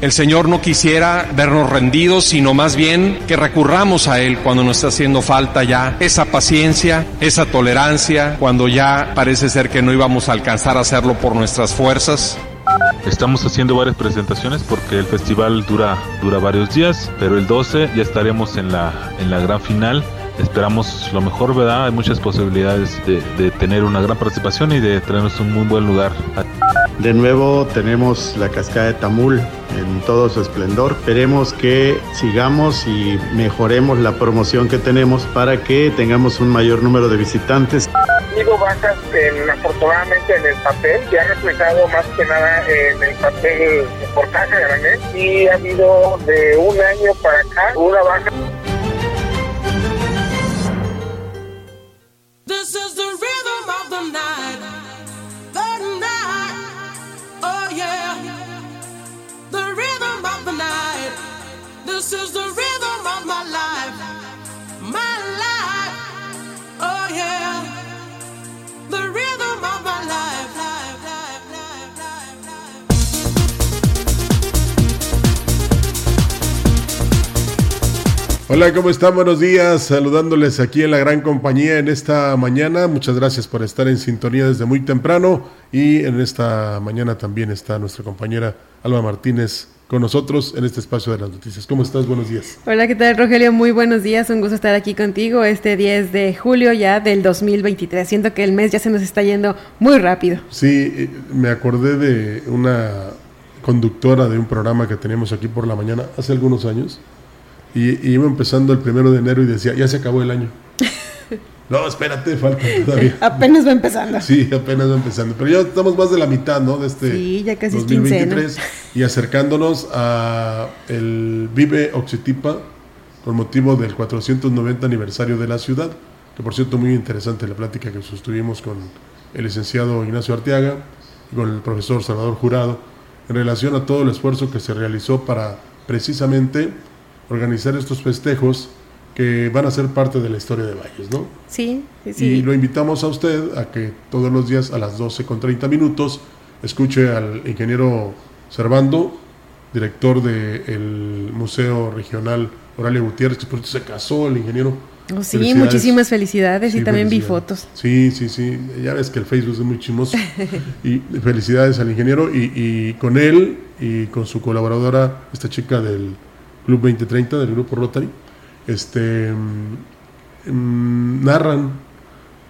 El Señor no quisiera vernos rendidos, sino más bien que recurramos a Él cuando nos está haciendo falta ya esa paciencia, esa tolerancia, cuando ya parece ser que no íbamos a alcanzar a hacerlo por nuestras fuerzas. Estamos haciendo varias presentaciones porque el festival dura, dura varios días, pero el 12 ya estaremos en la, en la gran final esperamos lo mejor, ¿verdad? Hay muchas posibilidades de, de, tener una gran participación y de tenernos un muy buen lugar. De nuevo tenemos la cascada de Tamul en todo su esplendor. Esperemos que sigamos y mejoremos la promoción que tenemos para que tengamos un mayor número de visitantes. Digo bajas en, afortunadamente en el papel, que ha reflejado más que nada en el papel por caja granel y ha habido de un año para acá una baja. Hola, ¿cómo están? Buenos días. Saludándoles aquí en la gran compañía en esta mañana. Muchas gracias por estar en sintonía desde muy temprano. Y en esta mañana también está nuestra compañera Alba Martínez con nosotros en este espacio de las noticias. ¿Cómo estás? Buenos días. Hola, ¿qué tal, Rogelio? Muy buenos días. Un gusto estar aquí contigo este 10 de julio ya del 2023. Siento que el mes ya se nos está yendo muy rápido. Sí, eh, me acordé de una conductora de un programa que teníamos aquí por la mañana hace algunos años y, y iba empezando el primero de enero y decía, ya se acabó el año. No, espérate, falta todavía. Apenas va empezando. Sí, apenas va empezando. Pero ya estamos más de la mitad, ¿no? De este Sí, ya casi es 2023 y acercándonos a el Vive Oxitipa con motivo del 490 aniversario de la ciudad, que por cierto muy interesante la plática que sostuvimos con el licenciado Ignacio Arteaga y con el profesor Salvador Jurado en relación a todo el esfuerzo que se realizó para precisamente organizar estos festejos que van a ser parte de la historia de Valles, ¿no? Sí, sí, Y lo invitamos a usted a que todos los días a las 12 con 30 minutos escuche al ingeniero Servando, director del Museo Regional Oralia Gutiérrez, que por se casó el ingeniero. Oh, sí, Felicidades. muchísimas felicidades Sí, y también vi fotos. Sí, sí, sí. Ya ves que el Facebook es muy chismoso. y felicidades al ingeniero y, y con él y con su colaboradora, esta chica del Club 2030, del Grupo Rotary, este, mm, mm, narran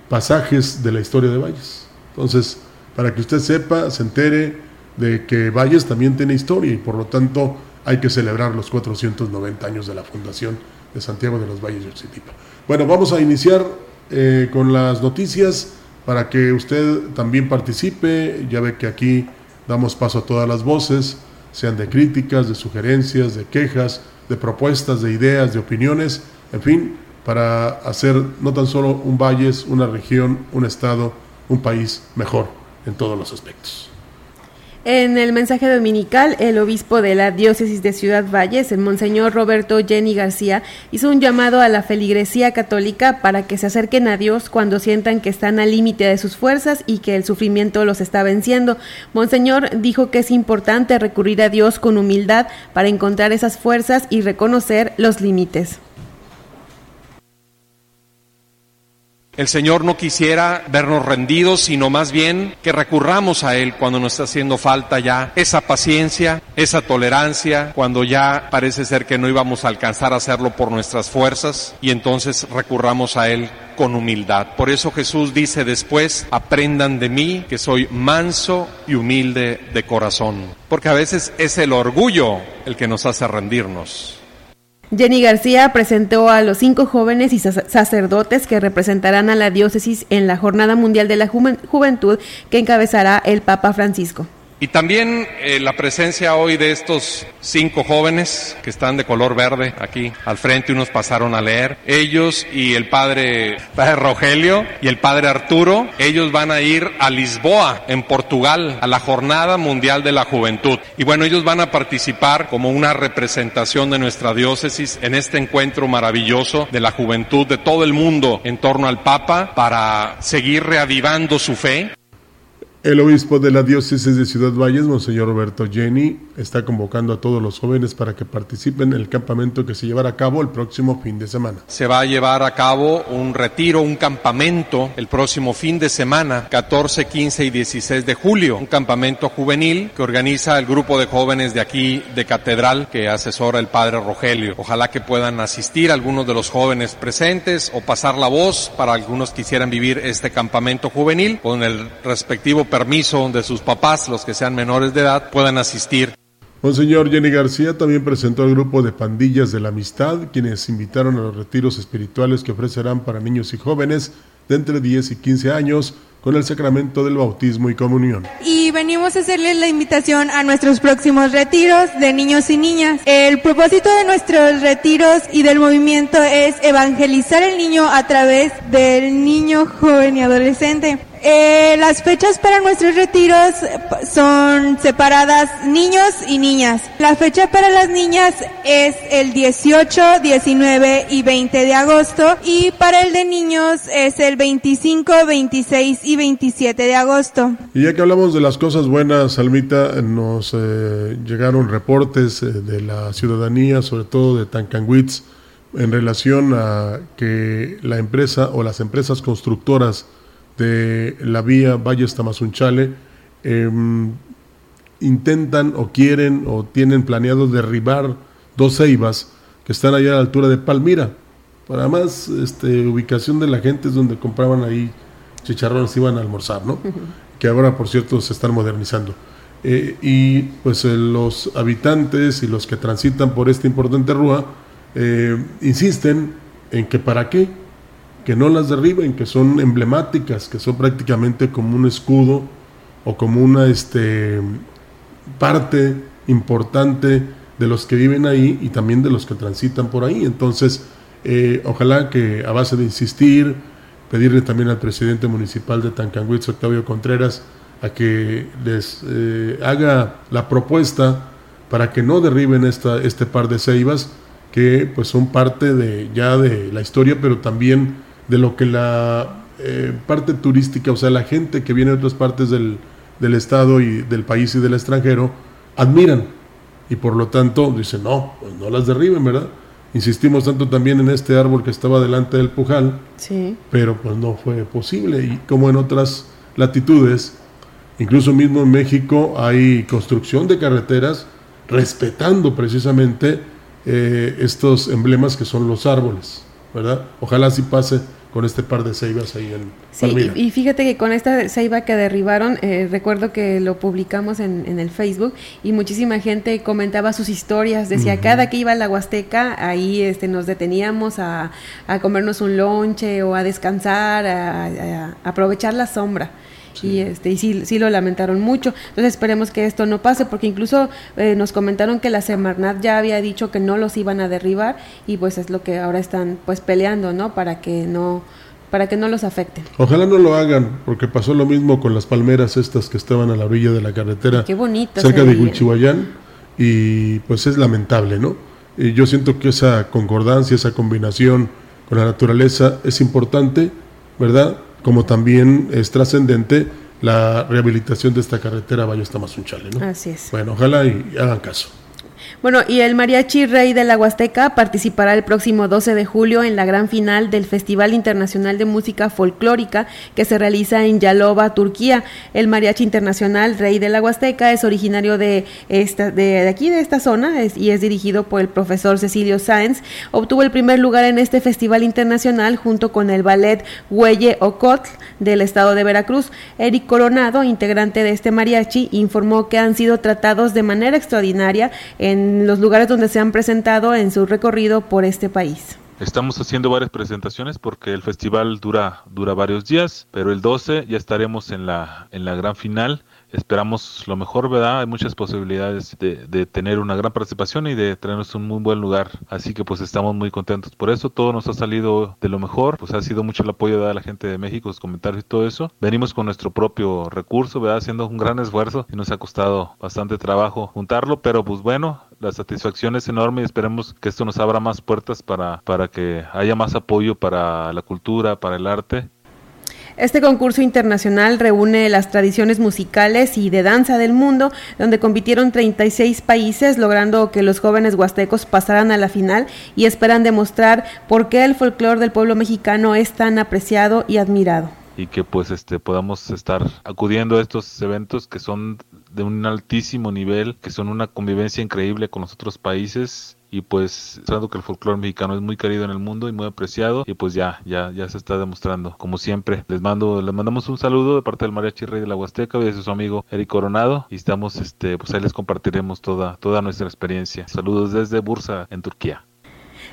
pasajes de la historia de Valles. Entonces, para que usted sepa, se entere de que Valles también tiene historia y por lo tanto hay que celebrar los 490 años de la fundación de Santiago de los Valles de Oxitipa. Bueno, vamos a iniciar eh, con las noticias para que usted también participe. Ya ve que aquí damos paso a todas las voces, sean de críticas, de sugerencias, de quejas, de propuestas, de ideas, de opiniones, en fin, para hacer no tan solo un Valles, una región, un estado, un país mejor en todos los aspectos. En el mensaje dominical, el obispo de la diócesis de Ciudad Valles, el monseñor Roberto Jenny García, hizo un llamado a la feligresía católica para que se acerquen a Dios cuando sientan que están al límite de sus fuerzas y que el sufrimiento los está venciendo. Monseñor dijo que es importante recurrir a Dios con humildad para encontrar esas fuerzas y reconocer los límites. El Señor no quisiera vernos rendidos, sino más bien que recurramos a Él cuando nos está haciendo falta ya esa paciencia, esa tolerancia, cuando ya parece ser que no íbamos a alcanzar a hacerlo por nuestras fuerzas y entonces recurramos a Él con humildad. Por eso Jesús dice después, aprendan de mí que soy manso y humilde de corazón. Porque a veces es el orgullo el que nos hace rendirnos. Jenny García presentó a los cinco jóvenes y sacerdotes que representarán a la diócesis en la Jornada Mundial de la Juventud que encabezará el Papa Francisco. Y también eh, la presencia hoy de estos cinco jóvenes que están de color verde aquí al frente, unos pasaron a leer. Ellos y el padre, padre Rogelio y el padre Arturo, ellos van a ir a Lisboa, en Portugal, a la Jornada Mundial de la Juventud. Y bueno, ellos van a participar como una representación de nuestra diócesis en este encuentro maravilloso de la juventud de todo el mundo en torno al Papa para seguir reavivando su fe el obispo de la diócesis de Ciudad Valles, Monseñor Roberto Jenny, está convocando a todos los jóvenes para que participen en el campamento que se llevará a cabo el próximo fin de semana. Se va a llevar a cabo un retiro, un campamento el próximo fin de semana, 14, 15 y 16 de julio, un campamento juvenil que organiza el grupo de jóvenes de aquí de Catedral que asesora el padre Rogelio. Ojalá que puedan asistir algunos de los jóvenes presentes o pasar la voz para algunos que quisieran vivir este campamento juvenil con el respectivo permiso de sus papás, los que sean menores de edad, puedan asistir. Monseñor Jenny García también presentó al grupo de pandillas de la amistad, quienes invitaron a los retiros espirituales que ofrecerán para niños y jóvenes de entre 10 y 15 años con el sacramento del bautismo y comunión. Y venimos a hacerles la invitación a nuestros próximos retiros de niños y niñas. El propósito de nuestros retiros y del movimiento es evangelizar el niño a través del niño, joven y adolescente. Eh, las fechas para nuestros retiros son separadas niños y niñas. La fecha para las niñas es el 18, 19 y 20 de agosto y para el de niños es el 25, 26 y 27 de agosto. Y ya que hablamos de las cosas buenas, Almita, nos eh, llegaron reportes eh, de la ciudadanía, sobre todo de Tancanwitz, en relación a que la empresa o las empresas constructoras de la vía Valles Tamazunchale em, intentan o quieren o tienen planeado derribar dos ceibas que están allá a la altura de Palmira. Para más este, ubicación de la gente es donde compraban ahí chicharrones, iban a almorzar, ¿no? Que ahora, por cierto, se están modernizando. Eh, y pues eh, los habitantes y los que transitan por esta importante rúa eh, insisten en que para qué, que no las derriben, que son emblemáticas, que son prácticamente como un escudo o como una este, parte importante de los que viven ahí y también de los que transitan por ahí. Entonces, eh, ojalá que a base de insistir, pedirle también al presidente municipal de Tancanguitz, Octavio Contreras, a que les eh, haga la propuesta para que no derriben esta, este par de ceibas, que pues son parte de ya de la historia, pero también de lo que la eh, parte turística, o sea, la gente que viene de otras partes del, del estado y del país y del extranjero, admiran. Y por lo tanto dicen, no, pues no las derriben, ¿verdad? Insistimos tanto también en este árbol que estaba delante del Pujal, sí. pero pues no fue posible. Y como en otras latitudes, incluso mismo en México, hay construcción de carreteras respetando precisamente eh, estos emblemas que son los árboles, ¿verdad? Ojalá así pase con este par de ceibas ahí en sí, y, fíjate que con esta ceiba que derribaron, eh, recuerdo que lo publicamos en, en, el Facebook y muchísima gente comentaba sus historias, decía, cada que iba a la Huasteca, ahí este, nos deteníamos a, a comernos un lonche o a descansar, a, a aprovechar la sombra. Y, este, y sí, sí lo lamentaron mucho. Entonces esperemos que esto no pase, porque incluso eh, nos comentaron que la Semarnat ya había dicho que no los iban a derribar y pues es lo que ahora están pues peleando, ¿no? Para que no para que no los afecten. Ojalá no lo hagan, porque pasó lo mismo con las palmeras estas que estaban a la orilla de la carretera. Qué bonito. Cerca de Huichihuayán y pues es lamentable, ¿no? Y yo siento que esa concordancia, esa combinación con la naturaleza es importante, ¿verdad? Como también es trascendente la rehabilitación de esta carretera Valles Tamazunchale. ¿no? Así es. Bueno, ojalá y hagan caso. Bueno, y el Mariachi Rey de la Huasteca participará el próximo 12 de julio en la gran final del Festival Internacional de Música Folclórica que se realiza en Yalova, Turquía. El Mariachi Internacional Rey de la Huasteca es originario de, esta, de, aquí, de esta zona, y es dirigido por el profesor Cecilio Sáenz. Obtuvo el primer lugar en este festival internacional junto con el ballet Huelle Ocotl del estado de Veracruz. Eric Coronado, integrante de este mariachi, informó que han sido tratados de manera extraordinaria en los lugares donde se han presentado en su recorrido por este país. Estamos haciendo varias presentaciones porque el festival dura dura varios días, pero el 12 ya estaremos en la en la gran final esperamos lo mejor, ¿verdad? Hay muchas posibilidades de, de, tener una gran participación y de tenernos un muy buen lugar. Así que pues estamos muy contentos por eso. Todo nos ha salido de lo mejor. Pues ha sido mucho el apoyo de la gente de México, los comentarios y todo eso. Venimos con nuestro propio recurso, ¿verdad? Haciendo un gran esfuerzo y nos ha costado bastante trabajo juntarlo, pero pues bueno, la satisfacción es enorme y esperemos que esto nos abra más puertas para, para que haya más apoyo para la cultura, para el arte este concurso internacional reúne las tradiciones musicales y de danza del mundo, donde compitieron 36 países, logrando que los jóvenes huastecos pasaran a la final y esperan demostrar por qué el folclore del pueblo mexicano es tan apreciado y admirado. Y que pues este podamos estar acudiendo a estos eventos que son de un altísimo nivel, que son una convivencia increíble con los otros países y pues sabiendo que el folclore mexicano es muy querido en el mundo y muy apreciado y pues ya ya ya se está demostrando como siempre. Les mando les mandamos un saludo de parte del mariachi rey de la Huasteca y de su amigo Eric Coronado y estamos este pues ahí les compartiremos toda toda nuestra experiencia. Saludos desde Bursa en Turquía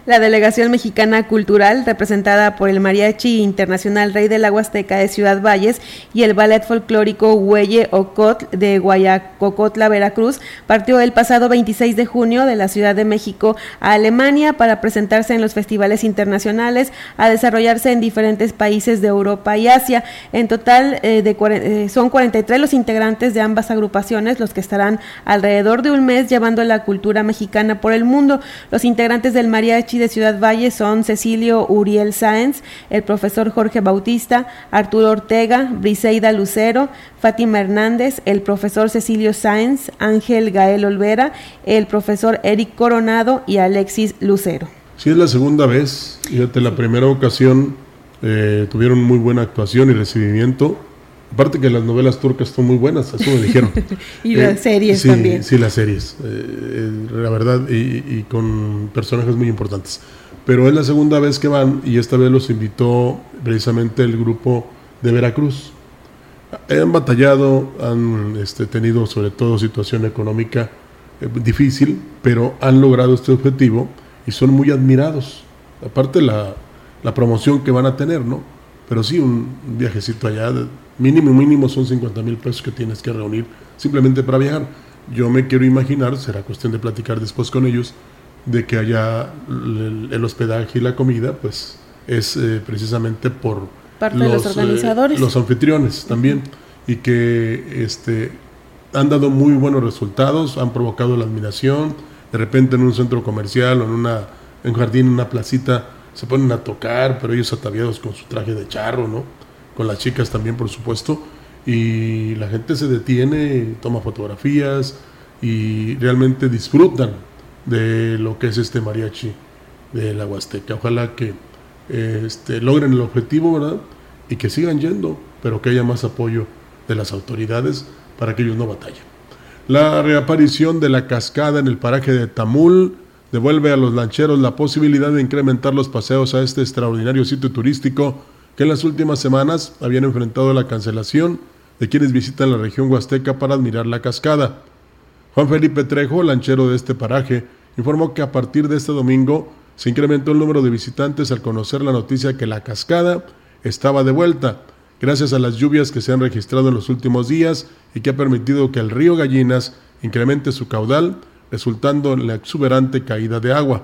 la delegación mexicana cultural, representada por el Mariachi Internacional Rey de la Huasteca de Ciudad Valles y el ballet folclórico Huelle Ocotl de Guayacocotla, Veracruz, partió el pasado 26 de junio de la Ciudad de México a Alemania para presentarse en los festivales internacionales, a desarrollarse en diferentes países de Europa y Asia. En total, eh, de, eh, son 43 los integrantes de ambas agrupaciones los que estarán alrededor de un mes llevando la cultura mexicana por el mundo. Los integrantes del Mariachi de Ciudad Valle son Cecilio Uriel Sáenz, el profesor Jorge Bautista, Arturo Ortega, Briseida Lucero, Fátima Hernández, el profesor Cecilio Sáenz, Ángel Gael Olvera, el profesor Eric Coronado y Alexis Lucero. Sí, es la segunda vez. Fíjate, la primera ocasión eh, tuvieron muy buena actuación y recibimiento. Aparte que las novelas turcas son muy buenas, eso me dijeron. y las eh, series también. Sí, las series, eh, la verdad, y, con personajes muy importantes. Pero es la segunda vez que van y esta vez los invitó precisamente el grupo de Veracruz. Han batallado, han este, tenido sobre todo situación económica eh, difícil, pero han logrado este objetivo y son muy admirados. Aparte la, la promoción que van a tener, ¿no? Pero sí, un viajecito allá Mínimo, mínimo son 50 mil pesos que tienes que reunir simplemente para viajar. Yo me quiero imaginar, será cuestión de platicar después con ellos, de que allá el, hospedaje y la comida, pues es eh, precisamente por Parte los, de los eh, organizadores. los anfitriones también, y que este, han dado muy buenos resultados, han provocado la admiración. De repente en un centro comercial o en, una, en un jardín, en una placita, se ponen a tocar, pero ellos ataviados con su traje de charro, ¿no? Con las chicas también, por supuesto, y la gente se detiene, toma fotografías y realmente disfrutan de lo que es este mariachi de la Huasteca. Ojalá que este, logren el objetivo, ¿verdad? Y que sigan yendo, pero que haya más apoyo de las autoridades para que ellos no batallen. La reaparición de la cascada en el paraje de Tamul devuelve a los lancheros la posibilidad de incrementar los paseos a este extraordinario sitio turístico que en las últimas semanas habían enfrentado la cancelación de quienes visitan la región huasteca para admirar la cascada. Juan Felipe Trejo, lanchero de este paraje, informó que a partir de este domingo se incrementó el número de visitantes al conocer la noticia que la cascada estaba de vuelta, gracias a las lluvias que se han registrado en los últimos días y que ha permitido que el río Gallinas incremente su caudal, resultando en la exuberante caída de agua.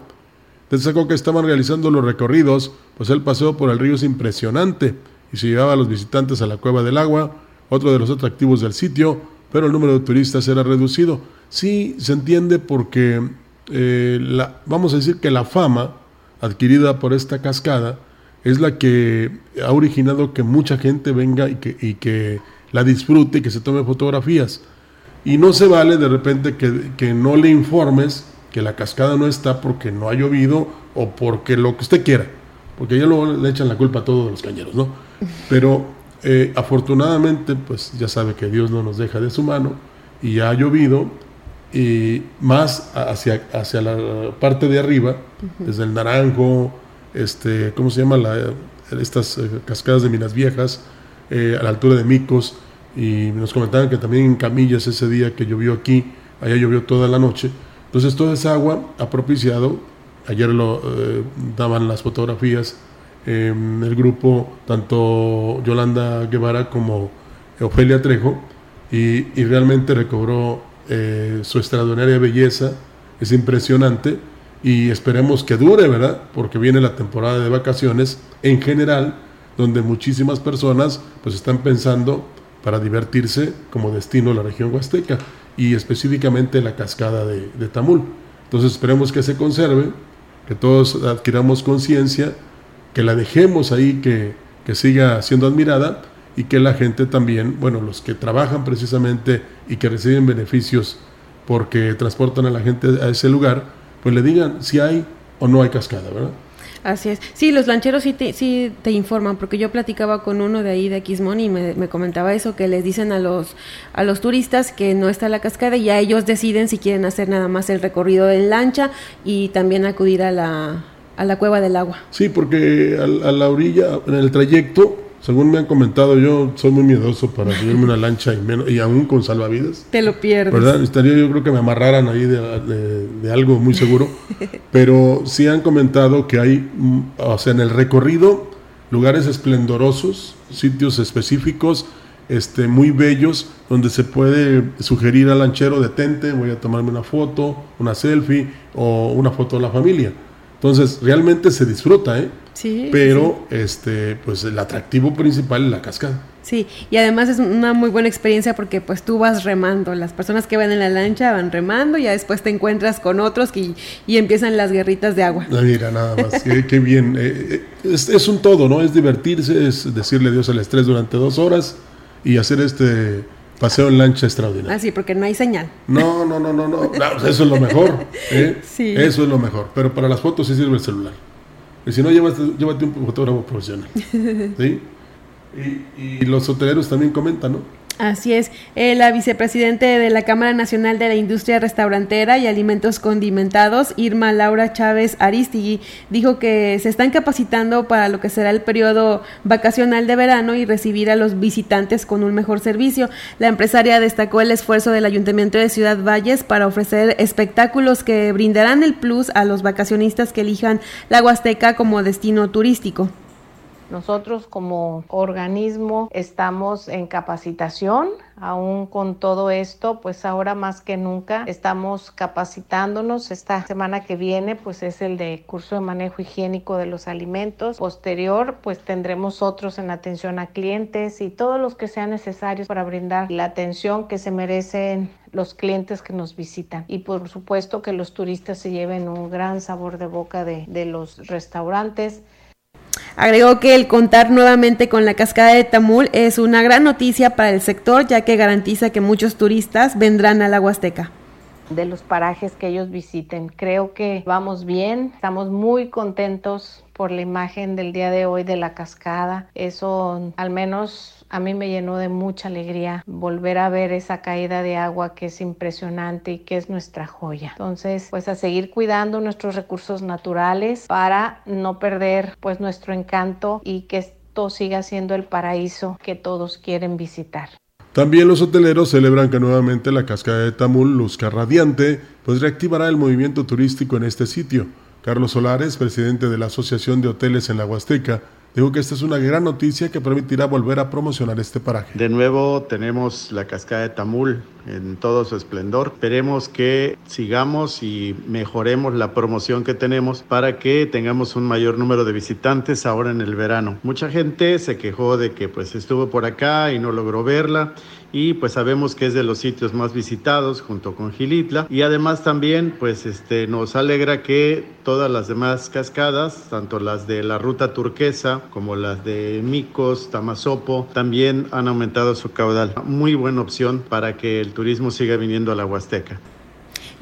Destacó que estaban realizando los recorridos, pues el paseo por el río es impresionante y se llevaba a los visitantes a la Cueva del Agua, otro de los atractivos del sitio, pero el número de turistas era reducido. Sí, se entiende porque, eh, vamos a decir que la fama adquirida por esta cascada es la que ha originado que mucha gente venga y que, la disfrute y que se tome fotografías. Y no se vale de repente que no le informes que la cascada no está porque no ha llovido o porque lo que usted quiera, porque ya luego le echan la culpa a todos los cañeros, ¿no? Pero eh, afortunadamente, pues ya sabe que Dios no nos deja de su mano y ha llovido y más hacia, hacia la parte de arriba, desde el Naranjo, este, ¿cómo se llama? La, estas eh, cascadas de Minas Viejas, eh, a la altura de Micos, y nos comentaban que también en Camillas ese día que llovió aquí, allá llovió toda la noche. Entonces toda esa agua ha propiciado, ayer lo eh, daban las fotografías, el grupo, tanto Yolanda Guevara como Ofelia Trejo, y, y realmente recobró eh, su extraordinaria belleza, es impresionante y esperemos que dure, ¿verdad? Porque viene la temporada de vacaciones en general, donde muchísimas personas pues están pensando para divertirse como destino la región huasteca y específicamente la cascada de, Tamul. Entonces esperemos que se conserve, que todos adquiramos conciencia, que la dejemos ahí, que, que siga siendo admirada y que la gente también, bueno, los que trabajan precisamente y que reciben beneficios porque transportan a la gente a ese lugar, pues le digan si hay o no hay cascada, ¿verdad? Así es. Sí, los lancheros sí te, sí te informan, porque yo platicaba con uno de ahí de Quismón y me, me, comentaba eso, que les dicen a los, a los turistas que no está la cascada y ya ellos deciden si quieren hacer nada más el recorrido en lancha y también acudir a la, a la cueva del agua. Sí, porque a la orilla, en el trayecto, según me han comentado, yo soy muy miedoso para subirme una lancha y, menos, y aún con salvavidas. Te lo pierdes. ¿Verdad? Estaría yo creo que me amarraran ahí de, de, de algo muy seguro. Pero sí han comentado que hay, o sea, en el recorrido, lugares esplendorosos, sitios específicos, este, muy bellos, donde se puede sugerir al lanchero, detente, voy a tomarme una foto, una selfie o una foto de la familia. Entonces, realmente se disfruta, ¿eh? Sí, pero sí. este pues el atractivo principal es la cascada. Sí, y además es una muy buena experiencia porque pues tú vas remando, las personas que van en la lancha van remando y ya después te encuentras con otros que, y empiezan las guerritas de agua. Mira, nada más, qué, qué, bien. Eh, es, es, un todo, ¿no? Es divertirse, es decirle adiós al estrés durante dos horas y hacer este paseo en lancha extraordinario. Ah, sí, porque no hay señal. No, no, no, no, no, no eso es lo mejor. ¿eh? Sí. Eso es lo mejor, pero para las fotos sí sirve el celular. Y si no, llévate, llévate un fotógrafo profesional. ¿sí? Y, y, los hoteleros también comentan, ¿no? Así es. Eh, la vicepresidente de la Cámara Nacional de la Industria Restaurantera y Alimentos Condimentados, Irma Laura Chávez Aristigui, dijo que se están capacitando para lo que será el periodo vacacional de verano y recibir a los visitantes con un mejor servicio. La empresaria destacó el esfuerzo del Ayuntamiento de Ciudad Valles para ofrecer espectáculos que brindarán el plus a los vacacionistas que elijan la Huasteca como destino turístico. Nosotros como organismo estamos en capacitación, aún con todo esto, pues ahora más que nunca estamos capacitándonos. Esta semana que viene pues es el de curso de manejo higiénico de los alimentos. Posterior pues tendremos otros en atención a clientes y todos los que sean necesarios para brindar la atención que se merecen los clientes que nos visitan y por supuesto que los turistas se lleven un gran sabor de boca de, de los restaurantes. Agregó que el contar nuevamente con la cascada de Tamul es una gran noticia para el sector, ya que garantiza que muchos turistas vendrán a la Huasteca de los parajes que ellos visiten. Creo que vamos bien, estamos muy contentos por la imagen del día de hoy de la cascada. Eso al menos a mí me llenó de mucha alegría volver a ver esa caída de agua que es impresionante y que es nuestra joya. Entonces, pues a seguir cuidando nuestros recursos naturales para no perder pues nuestro encanto y que esto siga siendo el paraíso que todos quieren visitar. También los hoteleros celebran que nuevamente la cascada de Tamul luzca radiante, pues reactivará el movimiento turístico en este sitio. Carlos Solares, presidente de la Asociación de Hoteles en la Huasteca, dijo que esta es una gran noticia que permitirá volver a promocionar este paraje. De nuevo tenemos la cascada de Tamul en todo su esplendor. Esperemos que sigamos y mejoremos la promoción que tenemos para que tengamos un mayor número de visitantes ahora en el verano. Mucha gente se quejó de que pues estuvo por acá y no logró verla y pues sabemos que es de los sitios más visitados junto con Gilitla y además también pues este nos alegra que todas las demás cascadas, tanto las de la ruta turquesa como las de Micos, Tamazopo, también han aumentado su caudal. Muy buena opción para que el turismo siga viniendo a la Huasteca.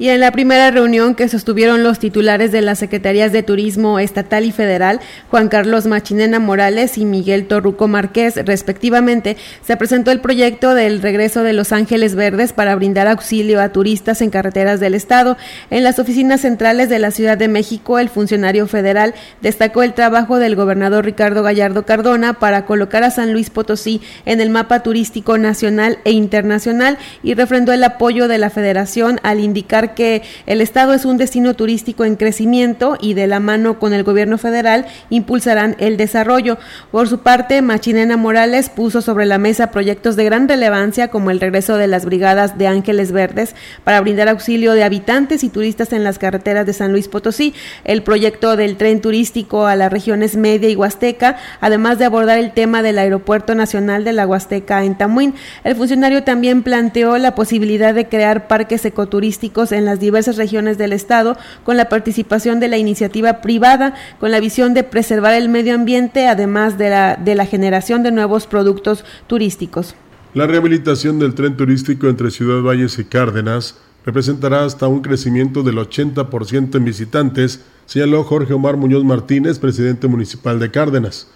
Y en la primera reunión que sostuvieron los titulares de las Secretarías de Turismo Estatal y Federal, Juan Carlos Machinena Morales y Miguel Torruco Márquez, respectivamente, se presentó el proyecto del regreso de Los Ángeles Verdes para brindar auxilio a turistas en carreteras del Estado. En las oficinas centrales de la Ciudad de México, el funcionario federal destacó el trabajo del gobernador Ricardo Gallardo Cardona para colocar a San Luis Potosí en el mapa turístico nacional e internacional y refrendó el apoyo de la federación al indicar que el Estado es un destino turístico en crecimiento y de la mano con el gobierno federal impulsarán el desarrollo. Por su parte, Machinena Morales puso sobre la mesa proyectos de gran relevancia como el regreso de las brigadas de Ángeles Verdes para brindar auxilio de habitantes y turistas en las carreteras de San Luis Potosí, el proyecto del tren turístico a las regiones media y huasteca, además de abordar el tema del Aeropuerto Nacional de la Huasteca en Tamuín. El funcionario también planteó la posibilidad de crear parques ecoturísticos en en las diversas regiones del Estado con la participación de la iniciativa privada, con la visión de preservar el medio ambiente, además de la, de la generación de nuevos productos turísticos. La rehabilitación del tren turístico entre Ciudad Valles y Cárdenas representará hasta un crecimiento del 80% en visitantes, señaló Jorge Omar Muñoz Martínez, presidente municipal de Cárdenas.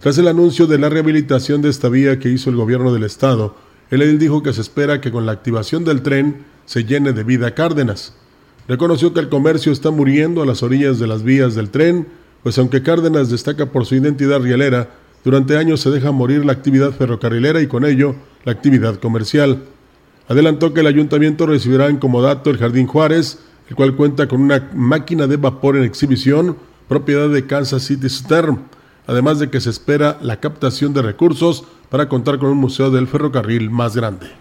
Tras el anuncio de la rehabilitación de esta vía que hizo el gobierno del estado, el edil dijo que se espera que con la activación del tren se llene de vida Cárdenas. Reconoció que el comercio está muriendo a las orillas de las vías del tren, pues aunque Cárdenas destaca por su identidad rielera, durante años se deja morir la actividad ferrocarrilera y con ello la actividad comercial. Adelantó que el ayuntamiento recibirá en comodato el Jardín Juárez, el cual cuenta con una máquina de vapor en exhibición, propiedad de Kansas City Stern, además de que se espera la captación de recursos para contar con un museo del ferrocarril más grande.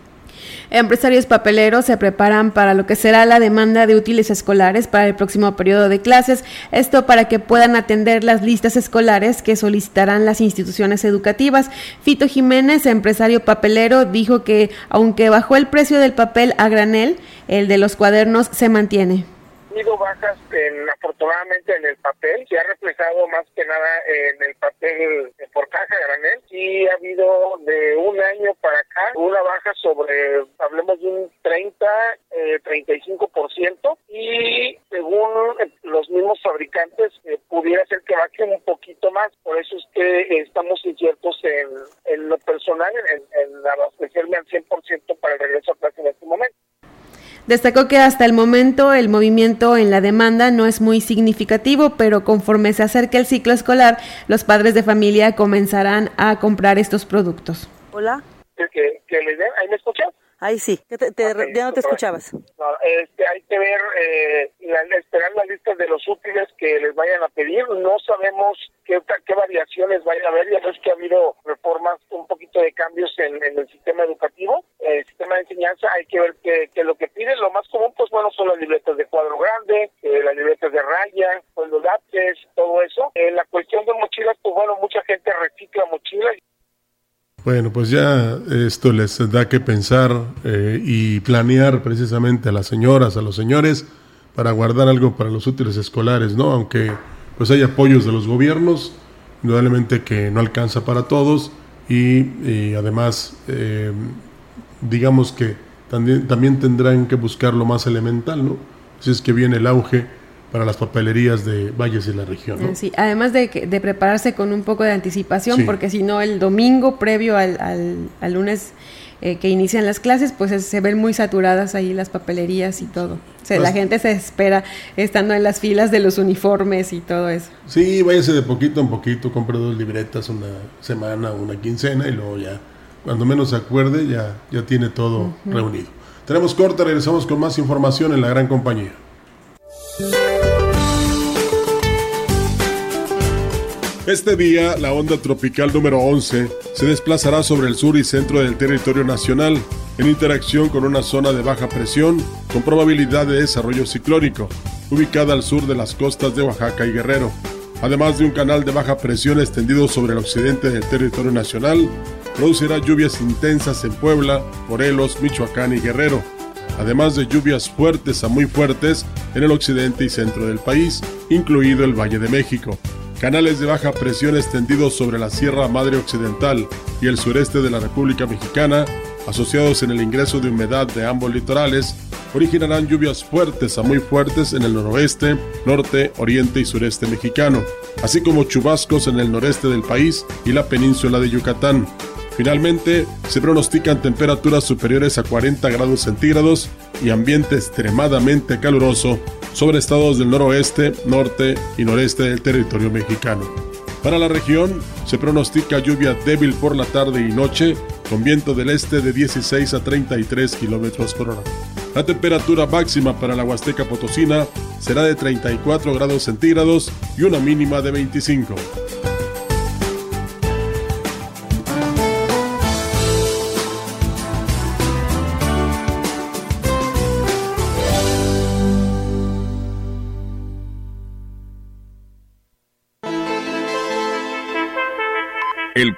Empresarios papeleros se preparan para lo que será la demanda de útiles escolares para el próximo periodo de clases, esto para que puedan atender las listas escolares que solicitarán las instituciones educativas. Fito Jiménez, empresario papelero, dijo que aunque bajó el precio del papel a granel, el de los cuadernos se mantiene habido bajas en, afortunadamente en el papel, se ha reflejado más que nada en el papel por caja granel y ha habido de un año para acá una baja sobre, hablemos de un 30, eh, 35% y según los mismos fabricantes eh, pudiera ser que baje un poquito más, por eso es que estamos inciertos en, en lo personal, en, en abastecerme al 100% para el regreso a clase en este momento. Destacó que hasta el momento el movimiento en la demanda no es muy significativo, pero conforme se acerque el ciclo escolar, los padres de familia comenzarán a comprar estos productos. Hola. ¿Que, que le den? ¿Ahí me escuchas? Ahí sí, ya no te escuchabas. este, hay que ver, eh, esperar las listas de los útiles que les vayan a pedir. No sabemos qué, qué variaciones vaya a haber. Ya ves que ha habido reformas, un poquito de cambios en, el sistema educativo, el sistema de enseñanza. Hay que ver que, lo que piden, lo más común, pues bueno, son las libretas de cuadro grande, eh, las libretas de raya, pues, los lápices, todo eso. En la cuestión de mochilas, pues bueno, mucha gente recicla mochilas. Bueno, pues ya esto les da que pensar eh, y planear precisamente a las señoras, a los señores, para guardar algo para los útiles escolares, ¿no? Aunque pues hay apoyos de los gobiernos, indudablemente que no alcanza para todos y, además eh, digamos que también, también tendrán que buscar lo más elemental, ¿no? Si es que viene el auge para las papelerías de Valles y la región. ¿no? Sí, además de, de, prepararse con un poco de anticipación, porque si no, el domingo previo al, al, lunes eh, que inician las clases, pues se ven muy saturadas ahí las papelerías y todo. O sea, la gente se espera estando en las filas de los uniformes y todo eso. Sí, váyase de poquito en poquito, compre dos libretas una semana, una quincena y luego ya, cuando menos se acuerde, ya, ya tiene todo reunido. Tenemos corte, regresamos con más información en la gran compañía. Este día, la onda tropical número 11 se desplazará sobre el sur y centro del territorio nacional, en interacción con una zona de baja presión con probabilidad de desarrollo ciclónico, ubicada al sur de las costas de Oaxaca y Guerrero. Además de un canal de baja presión extendido sobre el occidente del territorio nacional, producirá lluvias intensas en Puebla, Morelos, Michoacán y Guerrero además de lluvias fuertes a muy fuertes en el occidente y centro del país, incluido el Valle de México. Canales de baja presión extendidos sobre la Sierra Madre Occidental y el sureste de la República Mexicana, asociados en el ingreso de humedad de ambos litorales, originarán lluvias fuertes a muy fuertes en el noroeste, norte, oriente y sureste mexicano, así como chubascos en el noreste del país y la península de Yucatán. Finalmente, se pronostican temperaturas superiores a 40 grados centígrados y ambiente extremadamente caluroso sobre estados del noroeste, norte y noreste del territorio mexicano. Para la región, se pronostica lluvia débil por la tarde y noche, con viento del este de 16 a 33 kilómetros por hora. La temperatura máxima para la Huasteca Potosina será de 34 grados centígrados y una mínima de 25.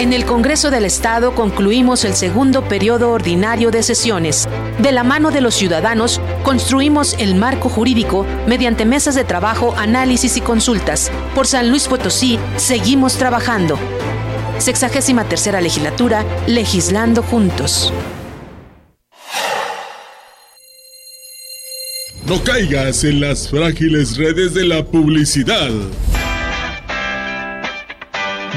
En el Congreso del Estado concluimos el segundo periodo ordinario de sesiones. De la mano de los ciudadanos, construimos el marco jurídico mediante mesas de trabajo, análisis y consultas. Por San Luis Potosí, seguimos trabajando. Sexagésima tercera legislatura, legislando juntos. No caigas en las frágiles redes de la publicidad.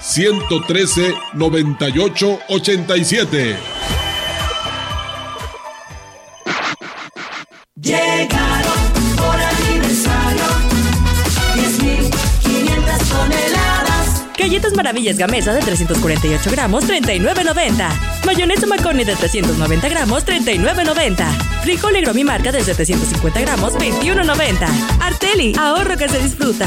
113 9887. Llegaron por aniversario 10.500 toneladas. Galletas Maravillas Gamesa de 348 gramos, 39.90. Mayonesa McCorney de 390 gramos, 39.90. Frijol Negro mi marca de 750 gramos, 21.90. Arteli, ahorro que se disfruta.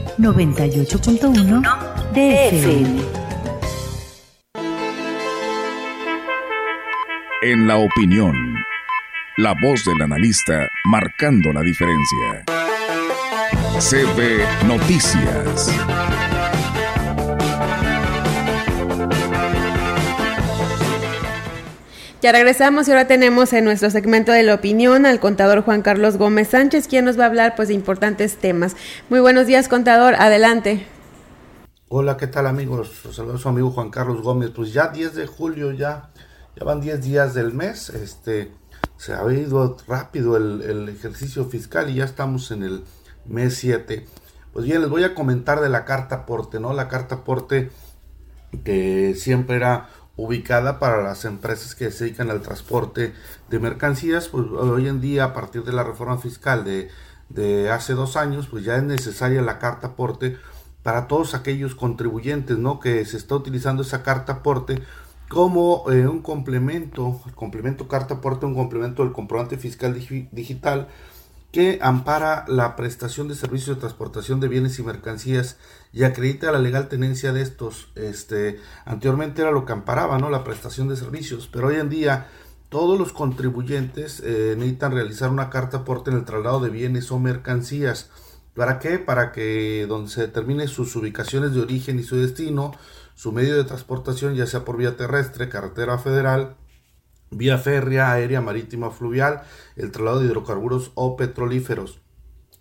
98.1 DFM. En la opinión, la voz del analista marcando la diferencia. CB Noticias. Ya regresamos y ahora tenemos en nuestro segmento de la opinión al contador Juan Carlos Gómez Sánchez, quien nos va a hablar pues de importantes temas. Muy buenos días, contador, adelante. Hola, ¿qué tal amigos? Los saludo a su amigo Juan Carlos Gómez. Pues ya 10 de julio, ya, ya van 10 días del mes. Este, se ha ido rápido el, el ejercicio fiscal y ya estamos en el mes 7. Pues bien, les voy a comentar de la carta aporte, ¿no? La carta aporte que siempre era ubicada para las empresas que se dedican al transporte de mercancías, pues hoy en día a partir de la reforma fiscal de, hace dos años, pues ya es necesaria la carta aporte para todos aquellos contribuyentes, ¿no? Que se está utilizando esa carta aporte como eh, un complemento, el complemento carta aporte, un complemento del comprobante fiscal digital que ampara la prestación de servicios de transportación de bienes y mercancías y acredita la legal tenencia de estos. Este, anteriormente era lo que amparaba, ¿no? La prestación de servicios, pero hoy en día todos los contribuyentes eh, necesitan realizar una carta aporte en el traslado de bienes o mercancías. ¿Para qué? Para que donde se determine sus ubicaciones de origen y su destino, su medio de transportación, ya sea por vía terrestre, carretera federal, vía férrea, aérea, marítima, fluvial, el traslado de hidrocarburos o petrolíferos.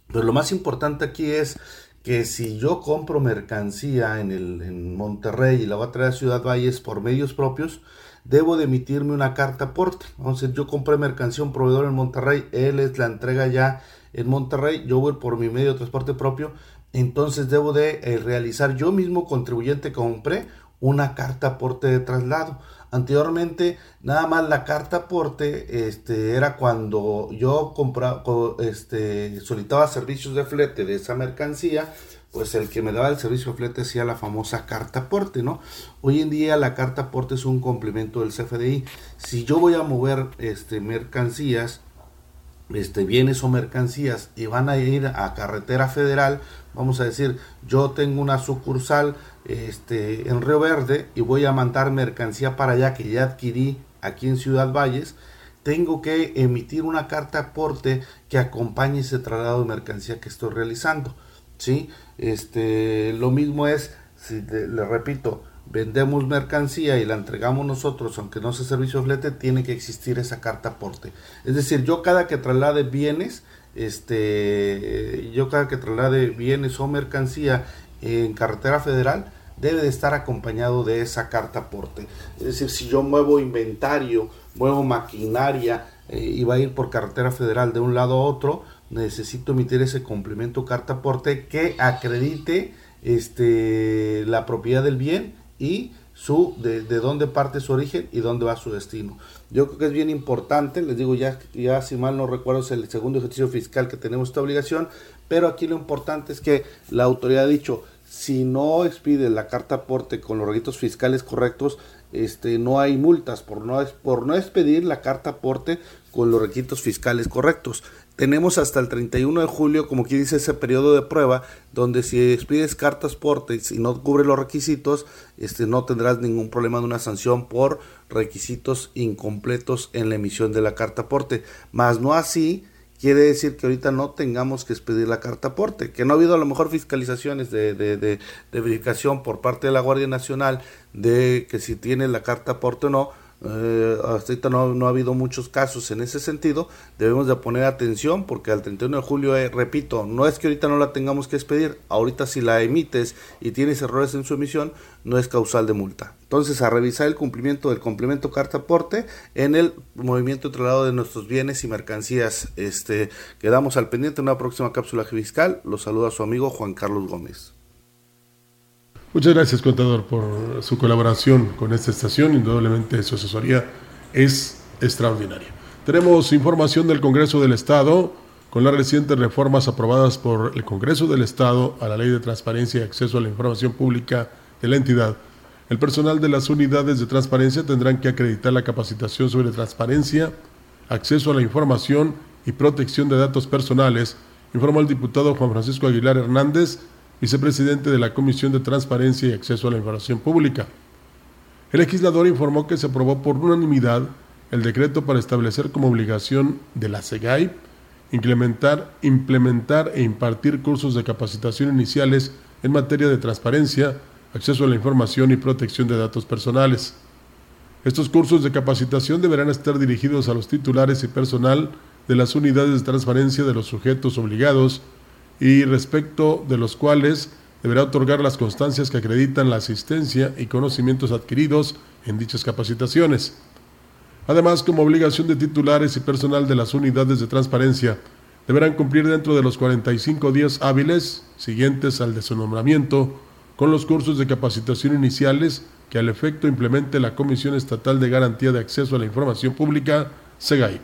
Pero lo más importante aquí es que si yo compro mercancía en, el, en Monterrey y la voy a traer a Ciudad Valles por medios propios, debo de emitirme una carta aporte. Entonces yo compré mercancía un proveedor en Monterrey, él es la entrega ya en Monterrey, yo voy por mi medio de transporte propio, entonces debo de eh, realizar yo mismo contribuyente compré una carta aporte de traslado. Anteriormente, nada más la carta aporte este, era cuando yo compraba, este, solicitaba servicios de flete de esa mercancía, pues el que me daba el servicio de flete hacía la famosa carta aporte, ¿no? Hoy en día la carta aporte es un complemento del CFDI. Si yo voy a mover este, mercancías, este, bienes o mercancías y van a ir a carretera federal, vamos a decir, yo tengo una sucursal este, en Río Verde y voy a mandar mercancía para allá que ya adquirí aquí en Ciudad Valles, tengo que emitir una carta aporte que acompañe ese traslado de mercancía que estoy realizando. ¿sí? Este, lo mismo es, si le repito, vendemos mercancía y la entregamos nosotros, aunque no sea servicio flete, tiene que existir esa carta aporte. Es decir, yo cada que traslade bienes, este, yo cada que traslade bienes o mercancía en carretera federal, debe de estar acompañado de esa carta aporte. Es decir, si yo muevo inventario, muevo maquinaria eh, y va a ir por carretera federal de un lado a otro, necesito emitir ese complemento carta aporte que acredite este, la propiedad del bien y su de, de, dónde parte su origen y dónde va su destino. Yo creo que es bien importante, les digo ya, ya si mal no recuerdo es el segundo ejercicio fiscal que tenemos esta obligación, pero aquí lo importante es que la autoridad ha dicho, si no expide la carta aporte con los requisitos fiscales correctos, este, no hay multas por no, por no expedir la carta aporte con los requisitos fiscales correctos. Tenemos hasta el 31 de julio, como aquí dice, ese periodo de prueba, donde si expides cartas aporte y no cubre los requisitos, este, no tendrás ningún problema de una sanción por requisitos incompletos en la emisión de la carta aporte. Más no así quiere decir que ahorita no tengamos que expedir la carta aporte, que no ha habido a lo mejor fiscalizaciones de, de, de, verificación por parte de la Guardia Nacional de que si tiene la carta aporte o no, eh, hasta ahorita no, ha habido muchos casos en ese sentido, debemos de poner atención porque al 31 de julio, eh, repito, no es que ahorita no la tengamos que expedir, ahorita si la emites y tienes errores en su emisión, no es causal de multa. Entonces, a revisar el cumplimiento del complemento carta aporte en el movimiento de traslado de nuestros bienes y mercancías. Este, quedamos al pendiente en una próxima cápsula fiscal. Los saluda su amigo Juan Carlos Gómez. Muchas gracias, contador, por su colaboración con esta estación. Indudablemente su asesoría es extraordinaria. Tenemos información del Congreso del Estado con las recientes reformas aprobadas por el Congreso del Estado a la Ley de Transparencia y Acceso a la Información Pública de la entidad. El personal de las unidades de transparencia tendrán que acreditar la capacitación sobre transparencia, acceso a la información y protección de datos personales, informó el diputado Juan Francisco Aguilar Hernández vicepresidente de la Comisión de Transparencia y Acceso a la Información Pública. El legislador informó que se aprobó por unanimidad el decreto para establecer como obligación de la SEGAI implementar, implementar e impartir cursos de capacitación iniciales en materia de transparencia, acceso a la información y protección de datos personales. Estos cursos de capacitación deberán estar dirigidos a los titulares y personal de las unidades de transparencia de los sujetos obligados y respecto de los cuales deberá otorgar las constancias que acreditan la asistencia y conocimientos adquiridos en dichas capacitaciones. Además, como obligación de titulares y personal de las unidades de transparencia, deberán cumplir dentro de los 45 días hábiles siguientes al de su nombramiento con los cursos de capacitación iniciales que al efecto implemente la Comisión Estatal de Garantía de Acceso a la Información Pública, SEGAI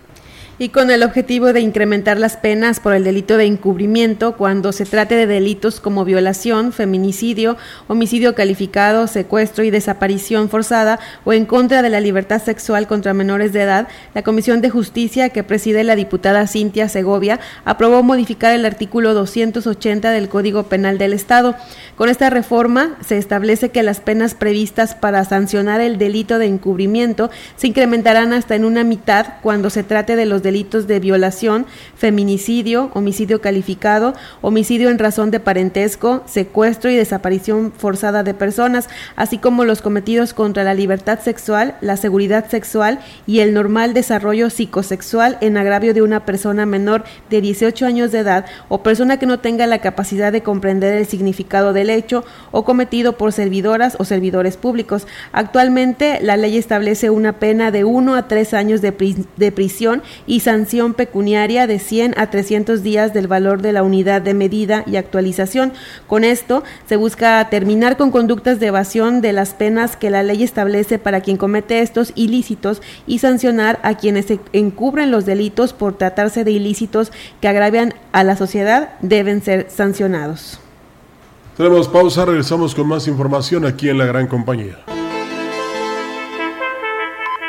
y con el objetivo de incrementar las penas por el delito de encubrimiento cuando se trate de delitos como violación, feminicidio, homicidio calificado, secuestro y desaparición forzada o en contra de la libertad sexual contra menores de edad, la Comisión de Justicia que preside la diputada Cintia Segovia aprobó modificar el artículo 280 del Código Penal del Estado. Con esta reforma se establece que las penas previstas para sancionar el delito de encubrimiento se incrementarán hasta en una mitad cuando se trate de los delitos de violación, feminicidio, homicidio calificado, homicidio en razón de parentesco, secuestro y desaparición forzada de personas, así como los cometidos contra la libertad sexual, la seguridad sexual y el normal desarrollo psicosexual en agravio de una persona menor de 18 años de edad o persona que no tenga la capacidad de comprender el significado del hecho o cometido por servidoras o servidores públicos. Actualmente la ley establece una pena de 1 a 3 años de, de prisión y y sanción pecuniaria de 100 a 300 días del valor de la unidad de medida y actualización. Con esto se busca terminar con conductas de evasión de las penas que la ley establece para quien comete estos ilícitos y sancionar a quienes se encubren los delitos por tratarse de ilícitos que agravian a la sociedad deben ser sancionados. Tenemos pausa, regresamos con más información aquí en la Gran Compañía.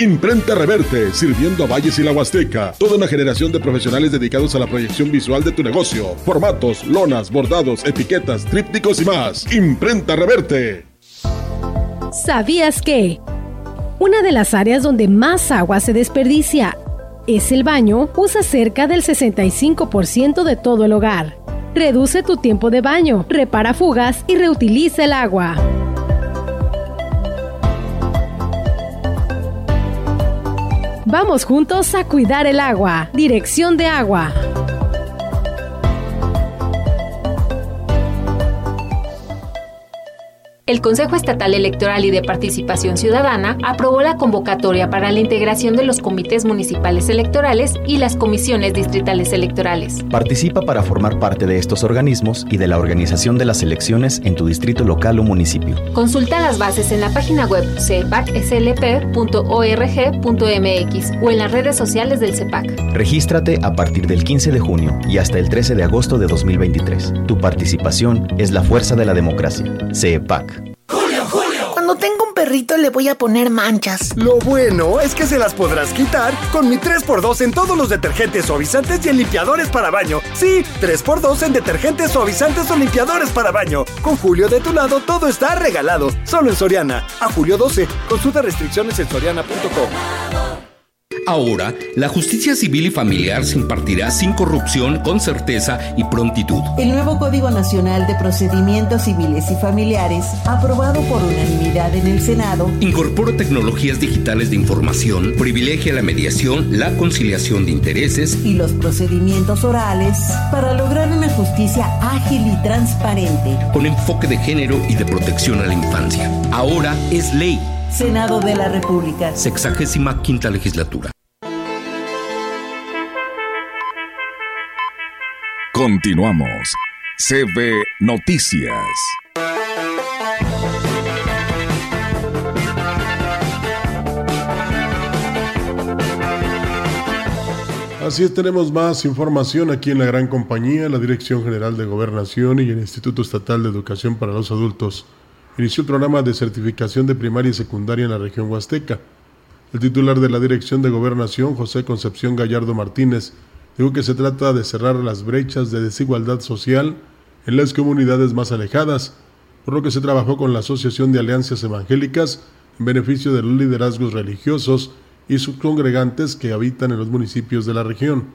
Imprenta Reverte, sirviendo a Valles y la Huasteca. Toda una generación de profesionales dedicados a la proyección visual de tu negocio. Formatos, lonas, bordados, etiquetas, trípticos y más. Imprenta Reverte. ¿Sabías que? Una de las áreas donde más agua se desperdicia es el baño, usa cerca del 65% de todo el hogar. Reduce tu tiempo de baño, repara fugas y reutiliza el agua. Vamos juntos a cuidar el agua. Dirección de agua. El Consejo Estatal Electoral y de Participación Ciudadana aprobó la convocatoria para la integración de los comités municipales electorales y las comisiones distritales electorales. Participa para formar parte de estos organismos y de la organización de las elecciones en tu distrito local o municipio. Consulta las bases en la página web cepac.slp.org.mx o en las redes sociales del CEPAC. Regístrate a partir del 15 de junio y hasta el 13 de agosto de 2023. Tu participación es la fuerza de la democracia. CEPAC tengo un perrito le voy a poner manchas. Lo bueno es que se las podrás quitar con mi 3x2 en todos los detergentes suavizantes y en limpiadores para baño. Sí, 3x2 en detergentes suavizantes o limpiadores para baño. Con Julio de tu lado todo está regalado. Solo en Soriana. A julio 12. Consulta restricciones en soriana.com. Ahora, la justicia civil y familiar se impartirá sin corrupción, con certeza y prontitud. El nuevo Código Nacional de Procedimientos Civiles y Familiares, aprobado por unanimidad en el Senado, incorpora tecnologías digitales de información, privilegia la mediación, la conciliación de intereses y los procedimientos orales para lograr una justicia ágil y transparente, con enfoque de género y de protección a la infancia. Ahora es ley. Senado de la República. Sexagésima quinta legislatura. Continuamos. CB Noticias. Así es, tenemos más información aquí en la gran compañía, la Dirección General de Gobernación y el Instituto Estatal de Educación para los Adultos. Inició el programa de certificación de primaria y secundaria en la región huasteca. El titular de la Dirección de Gobernación, José Concepción Gallardo Martínez, dijo que se trata de cerrar las brechas de desigualdad social en las comunidades más alejadas, por lo que se trabajó con la Asociación de Alianzas Evangélicas en beneficio de los liderazgos religiosos y sus congregantes que habitan en los municipios de la región.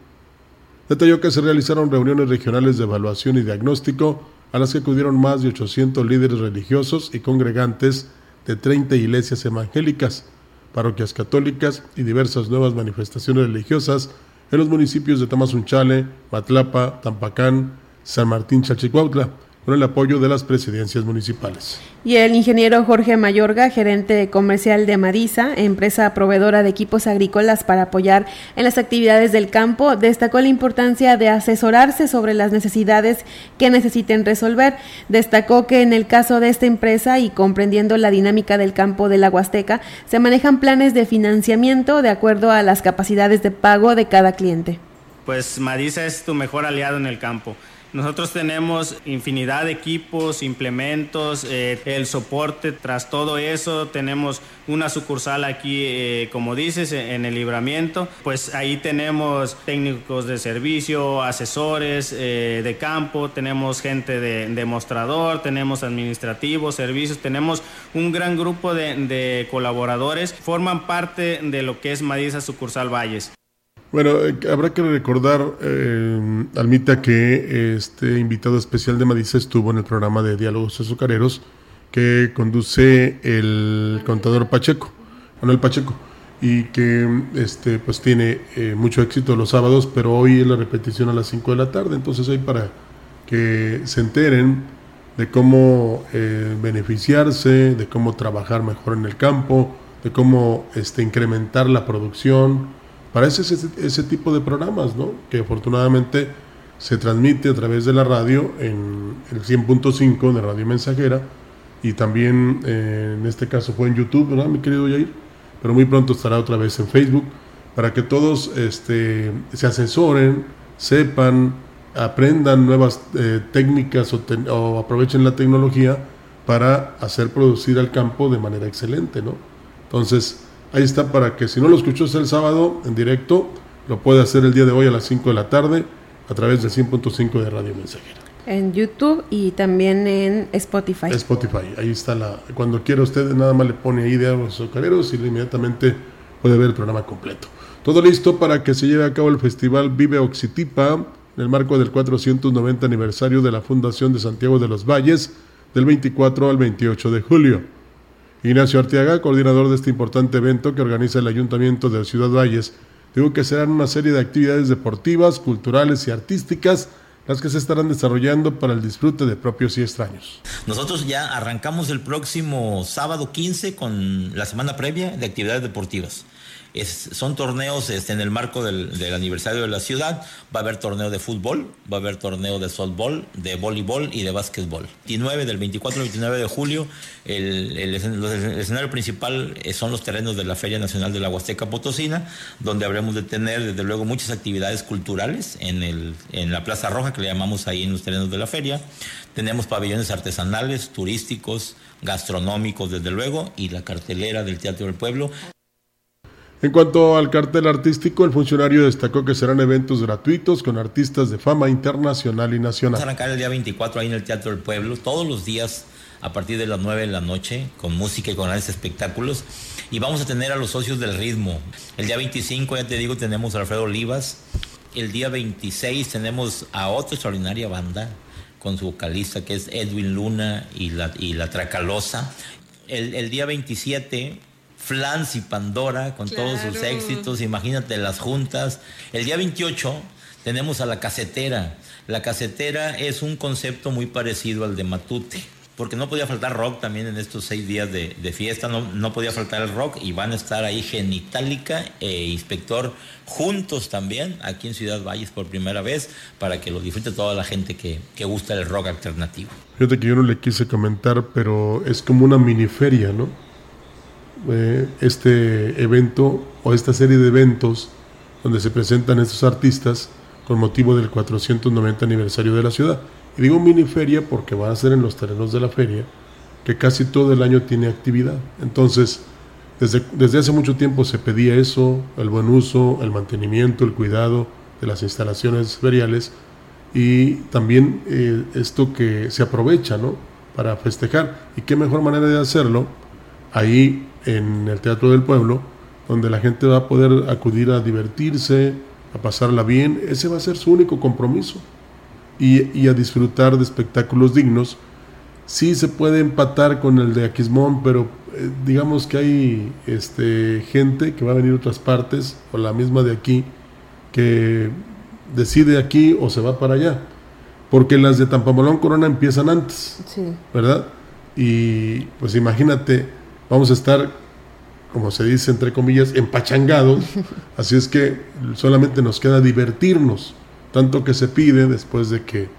Detalló que se realizaron reuniones regionales de evaluación y diagnóstico a las que acudieron más de 800 líderes religiosos y congregantes de 30 iglesias evangélicas, parroquias católicas y diversas nuevas manifestaciones religiosas en los municipios de Tamazunchale, Matlapa, Tampacán, San Martín Chalchicuautla, con el apoyo de las presidencias municipales. Y el ingeniero Jorge Mayorga, gerente comercial de Marisa, empresa proveedora de equipos agrícolas para apoyar en las actividades del campo, destacó la importancia de asesorarse sobre las necesidades que necesiten resolver. Destacó que en el caso de esta empresa y comprendiendo la dinámica del campo de la Huasteca, se manejan planes de financiamiento de acuerdo a las capacidades de pago de cada cliente. Pues Marisa es tu mejor aliado en el campo nosotros tenemos infinidad de equipos, implementos, eh, el soporte tras todo eso. Tenemos una sucursal aquí, eh, como dices, en el libramiento. Pues ahí tenemos técnicos de servicio, asesores eh, de campo, tenemos gente de demostrador, tenemos administrativos, servicios, tenemos un gran grupo de, de colaboradores. Forman parte de lo que es Madisa Sucursal Valles. Bueno, eh, habrá que recordar, eh, Almita, que este invitado especial de Madisa estuvo en el programa de Diálogos Azucareros que conduce el contador Pacheco, Manuel Pacheco, y que este pues tiene eh, mucho éxito los sábados, pero hoy es la repetición a las 5 de la tarde, entonces hay para que se enteren de cómo eh, beneficiarse, de cómo trabajar mejor en el campo, de cómo este, incrementar la producción, para ese, ese, tipo de programas, ¿no? Que afortunadamente se transmite a través de la radio en el 100.5 de Radio Mensajera y también eh, en este caso fue en YouTube, ¿verdad, mi querido Yair? Pero muy pronto estará otra vez en Facebook para que todos este, se asesoren, sepan, aprendan nuevas eh, técnicas o, o, aprovechen la tecnología para hacer producir al campo de manera excelente, ¿no? Entonces, Ahí está para que si no lo escuchó el sábado en directo, lo puede hacer el día de hoy a las 5 de la tarde a través del 100.5 de Radio Mensajera. En YouTube y también en Spotify. Spotify, ahí está la. Cuando quiera usted, nada más le pone ahí de los azucareros y inmediatamente puede ver el programa completo. Todo listo para que se lleve a cabo el festival Vive Oxitipa en el marco del 490 aniversario de la Fundación de Santiago de los Valles del 24 al 28 de julio. Ignacio Arteaga, coordinador de este importante evento que organiza el Ayuntamiento de Ciudad Valles, dijo que serán una serie de actividades deportivas, culturales y artísticas las que se estarán desarrollando para el disfrute de propios y extraños. Nosotros ya arrancamos el próximo sábado 15 con la semana previa de actividades deportivas son torneos este, en el marco del, aniversario de la ciudad. Va a haber torneo de fútbol, va a haber torneo de softball, de voleibol y de básquetbol. 29, del 24 al 29 de julio, el, escenario principal eh, son los terrenos de la Feria Nacional de la Huasteca Potosina, donde habremos de tener, desde luego, muchas actividades culturales en, el, en la Plaza Roja, que le llamamos ahí en los terrenos de la feria. Tenemos pabellones artesanales, turísticos, gastronómicos, desde luego, y la cartelera del Teatro del Pueblo. En cuanto al cartel artístico, el funcionario destacó que serán eventos gratuitos con artistas de fama internacional y nacional. Vamos a arrancar el día 24 ahí en el Teatro del Pueblo, todos los días a partir de las 9 de la noche, con música y con grandes espectáculos. Y vamos a tener a los socios del ritmo. El día 25, ya te digo, tenemos a Alfredo Olivas. El día 26 tenemos a otra extraordinaria banda con su vocalista que es Edwin Luna y la, y la Tracalosa. El, el día 27 Flans y Pandora con todos sus éxitos, imagínate las juntas. El día 28 tenemos a la casetera. La casetera es un concepto muy parecido al de Matute, porque no podía faltar rock también en estos seis días de, fiesta, no, no, podía faltar el rock y van a estar ahí Genitálica e Inspector juntos también aquí en Ciudad Valles por primera vez para que lo disfrute toda la gente que, que gusta el rock alternativo. Fíjate que yo no le quise comentar, pero es como una mini feria, ¿no? Eh, este evento o esta serie de eventos donde se presentan estos artistas con motivo del 490 aniversario de la ciudad. Y digo mini feria porque va a ser en los terrenos de la feria, que casi todo el año tiene actividad. Entonces, desde, desde hace mucho tiempo se pedía eso, el buen uso, el mantenimiento, el cuidado de las instalaciones feriales y también eh, esto que se aprovecha, ¿no? Para festejar. Y qué mejor manera de hacerlo ahí en el Teatro del Pueblo, donde la gente va a poder acudir a divertirse, a pasarla bien. Ese va a ser su único compromiso. Y, y a disfrutar de espectáculos dignos. Sí se puede empatar con el de Aquismón, pero eh, digamos que hay este, gente que va a venir de otras partes, o la misma de aquí, que decide aquí o se va para allá. Porque las de Tampamolón Corona empiezan antes, ¿verdad? Y pues imagínate, vamos a estar, como se dice entre comillas, empachangados. Así es que solamente nos queda divertirnos, tanto que se pide después de que,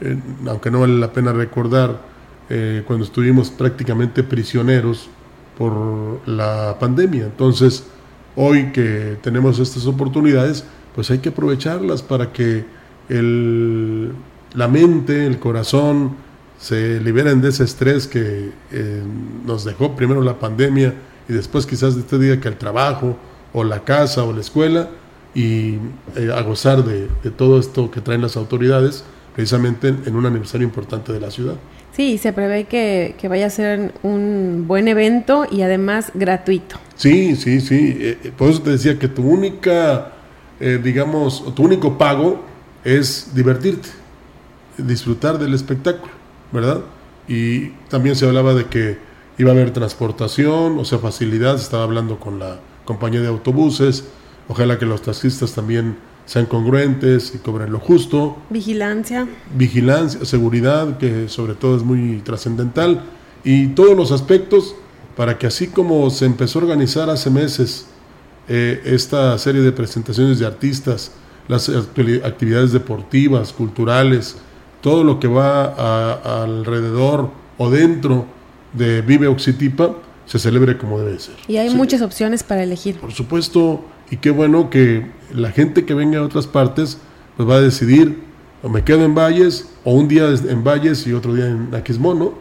eh, aunque no vale la pena recordar, eh, cuando estuvimos prácticamente prisioneros por la pandemia. Entonces, hoy que tenemos estas oportunidades, pues hay que aprovecharlas para que el, la mente, el corazón se liberen de ese estrés que eh, nos dejó primero la pandemia y después quizás de este día que el trabajo o la casa o la escuela y eh, a gozar de, todo esto que traen las autoridades precisamente en, un aniversario importante de la ciudad. Sí, se prevé que, vaya a ser un buen evento y además gratuito. Sí, sí, sí. Eh, por eso te decía que tu única eh, digamos, tu único pago es divertirte, disfrutar del espectáculo, ¿verdad? Y también se hablaba de que iba a haber transportación, o sea, facilidad, se estaba hablando con la compañía de autobuses, ojalá que los taxistas también sean congruentes y cobren lo justo. Vigilancia. Vigilancia, seguridad, que sobre todo es muy trascendental, y todos los aspectos para que así como se empezó a organizar hace meses eh, esta serie de presentaciones de artistas, las actividades deportivas, culturales, todo lo que va alrededor o dentro de Vive Oxitipa se celebre como debe ser. Y hay muchas opciones para elegir. Por supuesto, y qué bueno que la gente que venga de otras partes pues va a decidir o me quedo en Valles o un día en Valles y otro día en Aquismón, ¿no?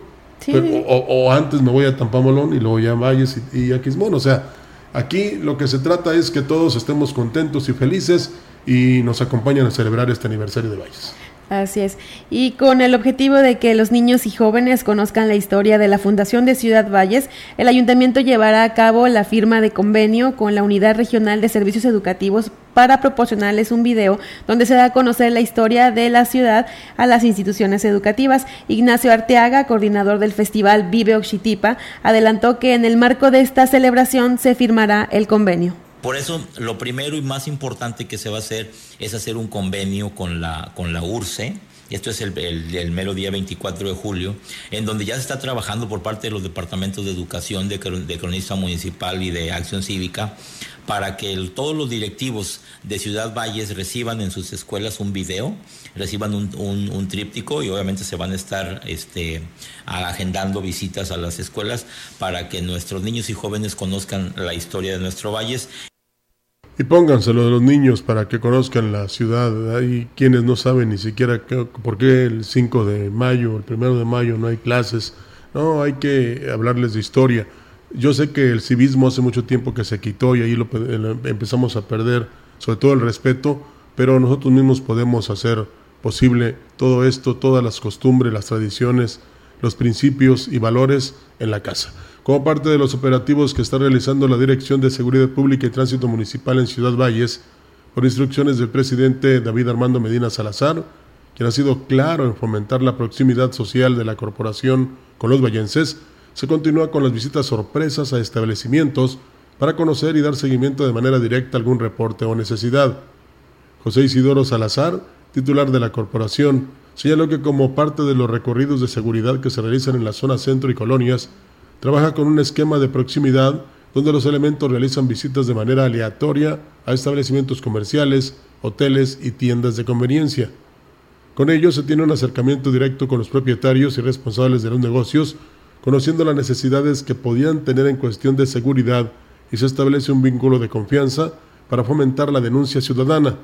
o, antes me voy a Tampamolón y luego ya en Valles y, y Aquismón, o sea, Aquí lo que se trata es que todos estemos contentos y felices y nos acompañen a celebrar este aniversario de Valles. Así es. Y con el objetivo de que los niños y jóvenes conozcan la historia de la Fundación de Ciudad Valles, el ayuntamiento llevará a cabo la firma de convenio con la Unidad Regional de Servicios Educativos para proporcionarles un video donde se da a conocer la historia de la ciudad a las instituciones educativas. Ignacio Arteaga, coordinador del Festival Vive Oxitipa, adelantó que en el marco de esta celebración se firmará el convenio. Por eso, lo primero y más importante que se va a hacer es hacer un convenio con la, con la URCE, esto es el, el, mero día 24 de julio, en donde ya se está trabajando por parte de los departamentos de educación, de, cronista municipal y de acción cívica, para que todos los directivos de Ciudad Valles reciban en sus escuelas un video, reciban un, un, tríptico y obviamente se van a estar este, agendando visitas a las escuelas para que nuestros niños y jóvenes conozcan la historia de nuestro Valles. Y pónganselo de los niños para que conozcan la ciudad. Hay quienes no saben ni siquiera por qué el 5 de mayo, el 1 de mayo no hay clases. No, hay que hablarles de historia. Yo sé que el civismo hace mucho tiempo que se quitó y ahí lo, empezamos a perder, sobre todo el respeto, pero nosotros mismos podemos hacer posible todo esto, todas las costumbres, las tradiciones, los principios y valores en la casa como parte de los operativos que está realizando la Dirección de Seguridad Pública y Tránsito Municipal en Ciudad Valles, por instrucciones del presidente David Armando Medina Salazar, quien ha sido claro en fomentar la proximidad social de la corporación con los vallenses, se continúa con las visitas sorpresas a establecimientos para conocer y dar seguimiento de manera directa a algún reporte o necesidad. José Isidoro Salazar, titular de la corporación, señaló que como parte de los recorridos de seguridad que se realizan en la zona centro y colonias, trabaja con un esquema de proximidad donde los elementos realizan visitas de manera aleatoria a establecimientos comerciales, hoteles y tiendas de conveniencia. Con ello se tiene un acercamiento directo con los propietarios y responsables de los negocios, conociendo las necesidades que podían tener en cuestión de seguridad y se establece un vínculo de confianza para fomentar la denuncia ciudadana,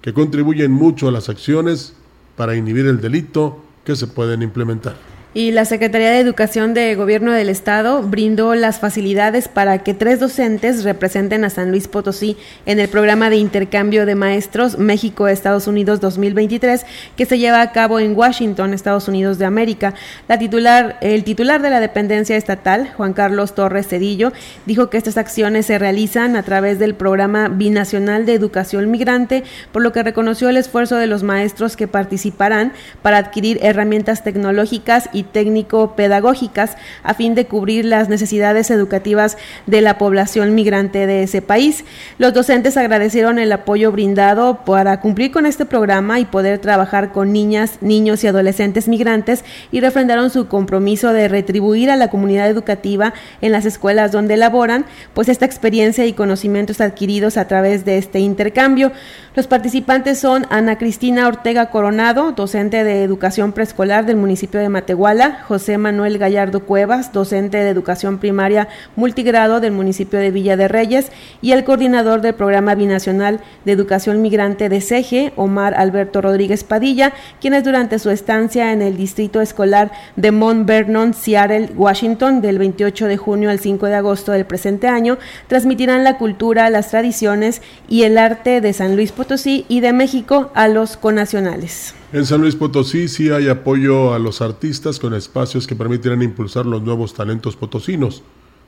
que contribuyen mucho a las acciones para inhibir el delito que se pueden implementar y la Secretaría de Educación de Gobierno del Estado brindó las facilidades para que tres docentes representen a San Luis Potosí en el programa de intercambio de maestros México-Estados Unidos 2023 que se lleva a cabo en Washington, Estados Unidos de América. La titular, el titular de la dependencia estatal, Juan Carlos Torres Cedillo, dijo que estas acciones se realizan a través del programa binacional de educación migrante, por lo que reconoció el esfuerzo de los maestros que participarán para adquirir herramientas tecnológicas y técnico-pedagógicas a fin de cubrir las necesidades educativas de la población migrante de ese país. Los docentes agradecieron el apoyo brindado para cumplir con este programa y poder trabajar con niñas, niños y adolescentes migrantes y refrendaron su compromiso de retribuir a la comunidad educativa en las escuelas donde laboran, pues esta experiencia y conocimientos adquiridos a través de este intercambio. Los participantes son Ana Cristina Ortega Coronado, docente de educación preescolar del municipio de Matehuala, José Manuel Gallardo Cuevas, docente de educación primaria multigrado del municipio de Villa de Reyes, y el coordinador del programa binacional de educación migrante de CEGE, Omar Alberto Rodríguez Padilla, quienes durante su estancia en el distrito escolar de Mount Vernon, Seattle, Washington, del 28 de junio al 5 de agosto del presente año, transmitirán la cultura, las tradiciones y el arte de San Luis Potosí y de México a los conacionales. En San Luis Potosí sí hay apoyo a los artistas con espacios que permitirán impulsar los nuevos talentos potosinos,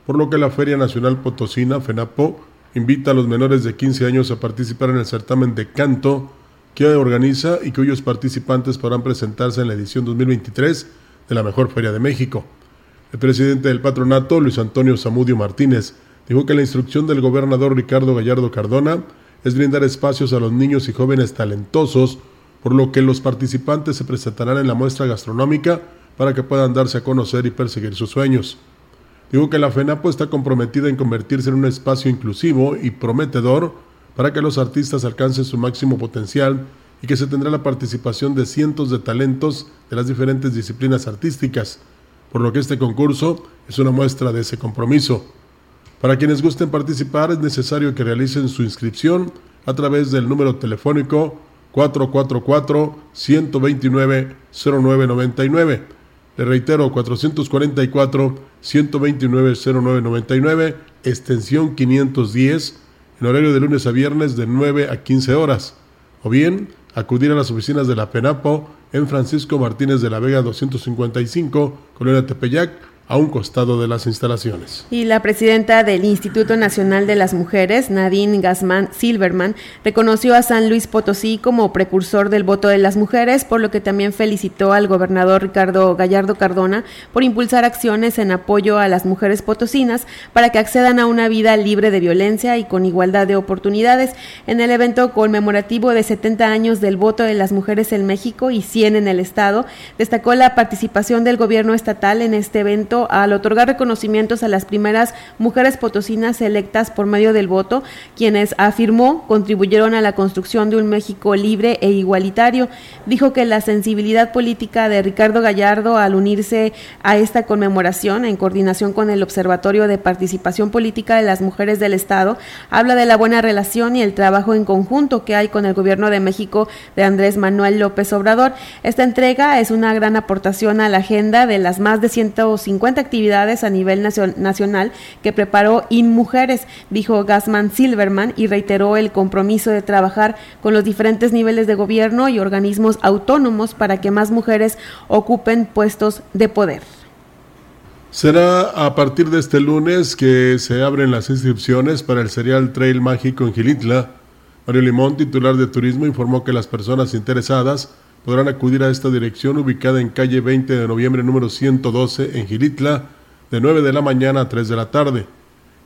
por lo que la Feria Nacional Potosina, FENAPO, invita a los menores de 15 años a participar en el certamen de canto que organiza y cuyos participantes podrán presentarse en la edición 2023 de la Mejor Feria de México. El presidente del patronato, Luis Antonio Zamudio Martínez, dijo que la instrucción del gobernador Ricardo Gallardo Cardona es brindar espacios a los niños y jóvenes talentosos, por lo que los participantes se presentarán en la muestra gastronómica para que puedan darse a conocer y perseguir sus sueños. Digo que la FENAPO está comprometida en convertirse en un espacio inclusivo y prometedor para que los artistas alcancen su máximo potencial y que se tendrá la participación de cientos de talentos de las diferentes disciplinas artísticas, por lo que este concurso es una muestra de ese compromiso. Para quienes gusten participar es necesario que realicen su inscripción a través del número telefónico 444-129-0999. Le reitero, 444-129-0999, extensión 510, en horario de lunes a viernes de 9 a 15 horas. O bien, acudir a las oficinas de la PENAPO en Francisco Martínez de la Vega 255, Colonia Tepeyac, a un costado de las instalaciones. Y la presidenta del Instituto Nacional de las Mujeres, Nadine Gazman Silverman, reconoció a San Luis Potosí como precursor del voto de las mujeres, por lo que también felicitó al gobernador Ricardo Gallardo Cardona por impulsar acciones en apoyo a las mujeres potosinas para que accedan a una vida libre de violencia y con igualdad de oportunidades. En el evento conmemorativo de 70 años del voto de las mujeres en México y 100 en el Estado, destacó la participación del gobierno estatal en este evento al otorgar reconocimientos a las primeras mujeres potosinas electas por medio del voto, quienes afirmó contribuyeron a la construcción de un México libre e igualitario. Dijo que la sensibilidad política de Ricardo Gallardo al unirse a esta conmemoración en coordinación con el Observatorio de Participación Política de las Mujeres del Estado habla de la buena relación y el trabajo en conjunto que hay con el gobierno de México de Andrés Manuel López Obrador. Esta entrega es una gran aportación a la agenda de las más de 150 actividades a nivel nacional que preparó InMujeres, dijo Gasman Silverman y reiteró el compromiso de trabajar con los diferentes niveles de gobierno y organismos autónomos para que más mujeres ocupen puestos de poder. Será a partir de este lunes que se abren las inscripciones para el serial Trail Mágico en Gilitla. Mario Limón, titular de turismo, informó que las personas interesadas podrán acudir a esta dirección ubicada en calle 20 de noviembre número 112 en Gilitla de 9 de la mañana a 3 de la tarde.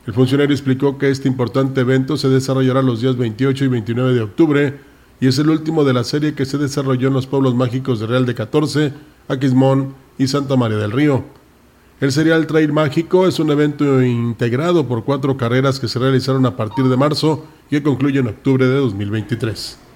El funcionario explicó que este importante evento se desarrollará los días 28 y 29 de octubre y es el último de la serie que se desarrolló en los pueblos mágicos de Real de 14, Aquismón y Santa María del Río. El Serial Trail Mágico es un evento integrado por cuatro carreras que se realizaron a partir de marzo y que concluye en octubre de 2023.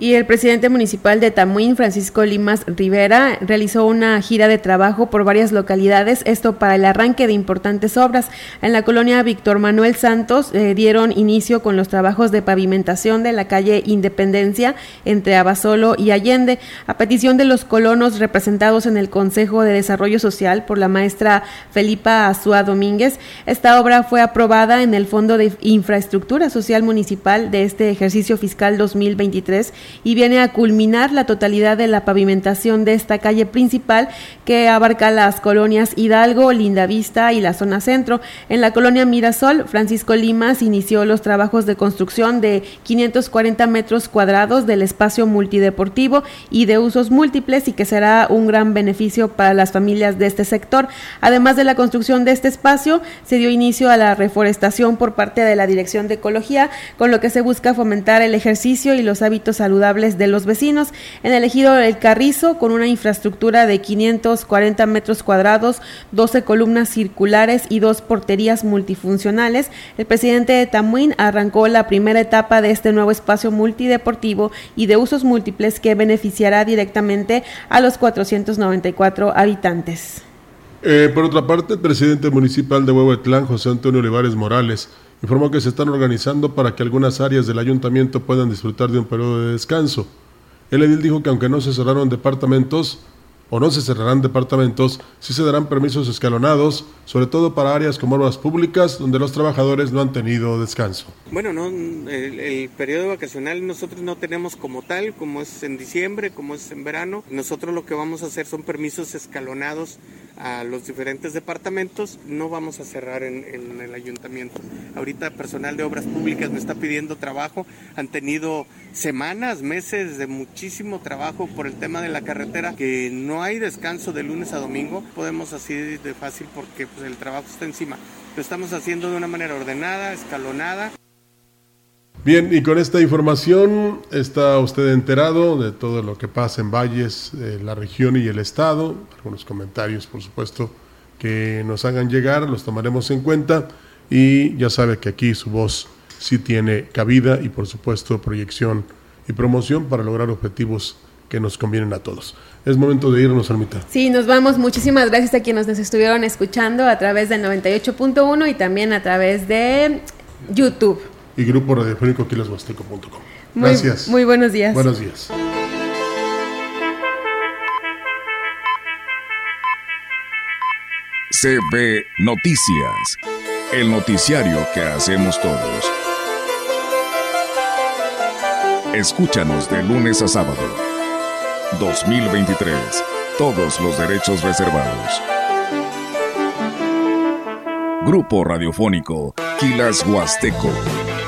Y el presidente municipal de Tamuín, Francisco Limas Rivera, realizó una gira de trabajo por varias localidades, esto para el arranque de importantes obras. En la colonia Víctor Manuel Santos eh, dieron inicio con los trabajos de pavimentación de la calle Independencia entre Abasolo y Allende, a petición de los colonos representados en el Consejo de Desarrollo Social por la maestra Felipa Azúa Domínguez. Esta obra fue aprobada en el Fondo de Infraestructura Social Municipal de este ejercicio fiscal 2023 y viene a culminar la totalidad de la pavimentación de esta calle principal que abarca las colonias Hidalgo, Lindavista y la zona centro. En la colonia Mirasol, Francisco Limas inició los trabajos de construcción de 540 metros cuadrados del espacio multideportivo y de usos múltiples y que será un gran beneficio para las familias de este sector. Además de la construcción de este espacio, se dio inicio a la reforestación por parte de la Dirección de Ecología, con lo que se busca fomentar el ejercicio y los hábitos saludables de los vecinos. En el ejido El Carrizo, con una infraestructura de 540 metros cuadrados, 12 columnas circulares y dos porterías multifuncionales, el presidente de Tamuín arrancó la primera etapa de este nuevo espacio multideportivo y de usos múltiples que beneficiará directamente a los 494 habitantes. Eh, por otra parte, el presidente municipal de Huehuetlán, José Antonio Olivares Morales, informó que se están organizando para que algunas áreas del ayuntamiento puedan disfrutar de un periodo de descanso. El edil dijo que aunque no se cerraron departamentos, o no se cerrarán departamentos, sí se darán permisos escalonados, sobre todo para áreas como obras públicas donde los trabajadores no han tenido descanso. Bueno, no, el, periodo vacacional nosotros no tenemos como tal, como es en diciembre, como es en verano. Nosotros lo que vamos a hacer son permisos escalonados a los diferentes departamentos, no vamos a cerrar en, el ayuntamiento. Ahorita personal de obras públicas me está pidiendo trabajo, han tenido semanas, meses de muchísimo trabajo por el tema de la carretera, que no hay descanso de lunes a domingo, podemos así de fácil porque pues, el trabajo está encima. Lo estamos haciendo de una manera ordenada, escalonada. Bien, y con esta información está usted enterado de todo lo que pasa en Valles, la región y el estado. Algunos comentarios, por supuesto, que nos hagan llegar, los tomaremos en cuenta. Y ya sabe que aquí su voz sí tiene cabida y, por supuesto, proyección y promoción para lograr objetivos que nos convienen a todos. Es momento de irnos, Almita. Sí, nos vamos. Muchísimas gracias a quienes nos estuvieron escuchando a través del 98.1 y también a través de YouTube y grupo radiofónico quilashuasteco.com. Gracias. Muy buenos días. Buenos días. CB Noticias, el noticiario que hacemos todos. Escúchanos de lunes a sábado. 2023. Todos los derechos reservados. Grupo Radiofónico Quilas Huasteco,